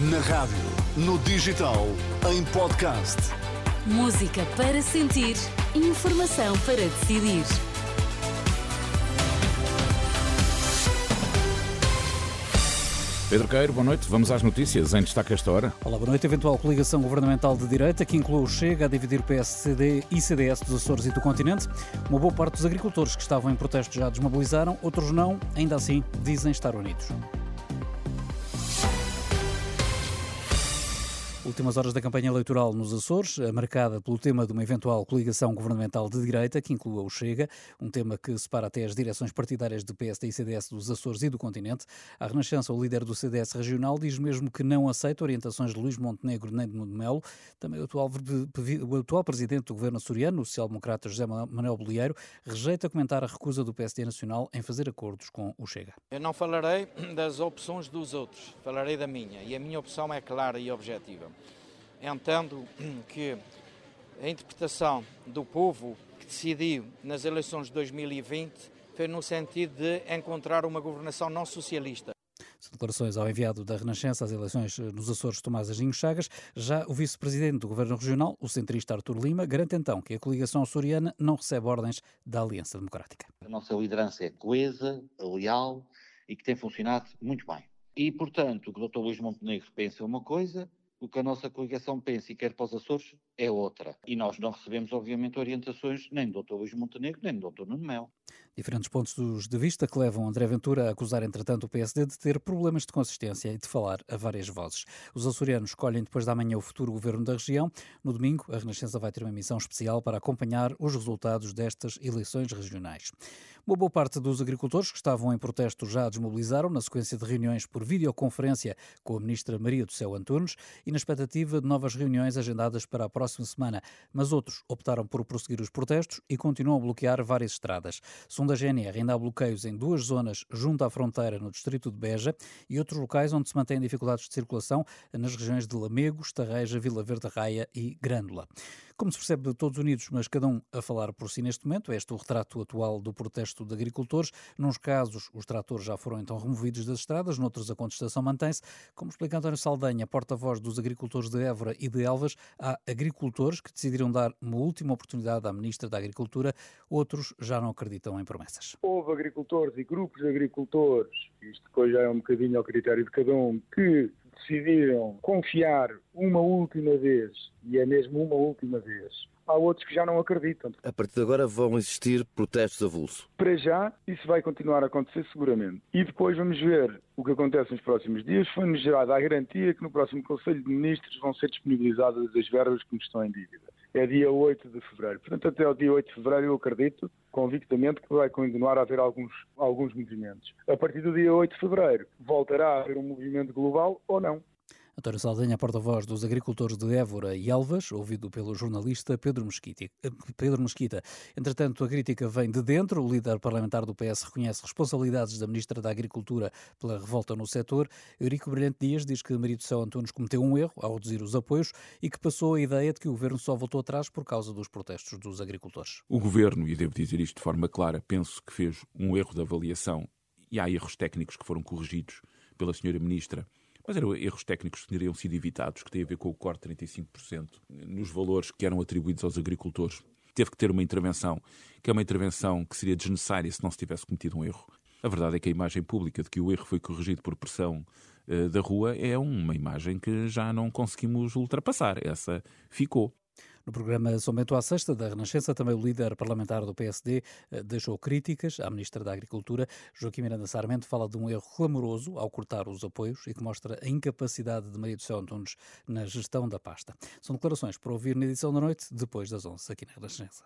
Na rádio, no digital, em podcast. Música para sentir, informação para decidir. Pedro Queiro, boa noite. Vamos às notícias em destaque esta hora. Olá, boa noite. Eventual coligação governamental de direita que inclui o Chega a dividir PSD e CDS dos Açores e do continente. Uma boa parte dos agricultores que estavam em protesto já desmobilizaram, outros não, ainda assim dizem estar unidos. Últimas horas da campanha eleitoral nos Açores, marcada pelo tema de uma eventual coligação governamental de direita, que inclua o Chega, um tema que separa até as direções partidárias do PSD e CDS dos Açores e do continente. A Renascença, o líder do CDS regional, diz mesmo que não aceita orientações de Luís Montenegro nem de Nuno Melo. Também o atual, o atual presidente do governo açoriano, o social-democrata José Manuel Bolieiro, rejeita comentar a recusa do PSD Nacional em fazer acordos com o Chega. Eu não falarei das opções dos outros, falarei da minha. E a minha opção é clara e objetiva entendo que a interpretação do povo que decidiu nas eleições de 2020 foi no sentido de encontrar uma governação não socialista. São declarações ao enviado da Renascença às eleições nos Açores, Tomás Aginho Chagas. Já o vice-presidente do Governo Regional, o centrista Artur Lima, garante então que a coligação açoriana não recebe ordens da Aliança Democrática. A nossa liderança é coesa, leal e que tem funcionado muito bem. E, portanto, o que o Dr. Luís Montenegro pensa uma coisa, o que a nossa coligação pensa e quer para os Açores é outra. E nós não recebemos, obviamente, orientações nem do Dr. Luís Montenegro, nem do Dr. Nuno Mel. Diferentes pontos de vista que levam André Ventura a acusar, entretanto, o PSD de ter problemas de consistência e de falar a várias vozes. Os açorianos escolhem depois da manhã o futuro governo da região. No domingo, a Renascença vai ter uma missão especial para acompanhar os resultados destas eleições regionais. Uma boa parte dos agricultores que estavam em protesto já desmobilizaram na sequência de reuniões por videoconferência com a ministra Maria do Céu Antunes e na expectativa de novas reuniões agendadas para a próxima semana. Mas outros optaram por prosseguir os protestos e continuam a bloquear várias estradas. Segundo a GNR, ainda há bloqueios em duas zonas junto à fronteira no distrito de Beja e outros locais onde se mantêm dificuldades de circulação nas regiões de Lamegos, Tarreja, Vila Verde Raia e Grândola. Como se percebe, todos unidos, mas cada um a falar por si neste momento. Este é o retrato atual do protesto de agricultores. Nos casos, os tratores já foram então removidos das estradas, noutros a contestação mantém-se. Como explica António Saldanha, porta-voz dos agricultores de Évora e de Elvas, há agricultores que decidiram dar uma última oportunidade à Ministra da Agricultura, outros já não acreditam em promessas. Houve agricultores e grupos de agricultores, isto depois já é um bocadinho ao critério de cada um, que decidiram confiar uma última vez, e é mesmo uma última vez, há outros que já não acreditam. A partir de agora vão existir protestos avulso? Para já, isso vai continuar a acontecer seguramente. E depois vamos ver o que acontece nos próximos dias. Foi-nos gerada a garantia que no próximo Conselho de Ministros vão ser disponibilizadas as verbas que nos estão em dívida. É dia 8 de fevereiro. Portanto, até o dia 8 de fevereiro eu acredito convictamente que vai continuar a haver alguns, alguns movimentos. A partir do dia 8 de fevereiro voltará a haver um movimento global ou não. António Saldanha, porta-voz dos agricultores de Évora e Elvas, ouvido pelo jornalista Pedro Mesquita. Pedro Mesquita. Entretanto, a crítica vem de dentro. O líder parlamentar do PS reconhece responsabilidades da Ministra da Agricultura pela revolta no setor. Eurico Brilhante Dias diz que Marido Céu Antunes cometeu um erro ao reduzir os apoios e que passou a ideia de que o governo só voltou atrás por causa dos protestos dos agricultores. O governo, e devo dizer isto de forma clara, penso que fez um erro de avaliação e há erros técnicos que foram corrigidos pela senhora Ministra mas eram erros técnicos que teriam sido evitados, que têm a ver com o corte de 35% nos valores que eram atribuídos aos agricultores. Teve que ter uma intervenção, que é uma intervenção que seria desnecessária se não se tivesse cometido um erro. A verdade é que a imagem pública de que o erro foi corrigido por pressão uh, da rua é uma imagem que já não conseguimos ultrapassar. Essa ficou. No programa São Bento à Sexta da Renascença, também o líder parlamentar do PSD eh, deixou críticas à Ministra da Agricultura. Joaquim Miranda Sarmento fala de um erro clamoroso ao cortar os apoios e que mostra a incapacidade de Maria do Céu Antunes na gestão da pasta. São declarações para ouvir na edição da noite, depois das 11, aqui na Renascença.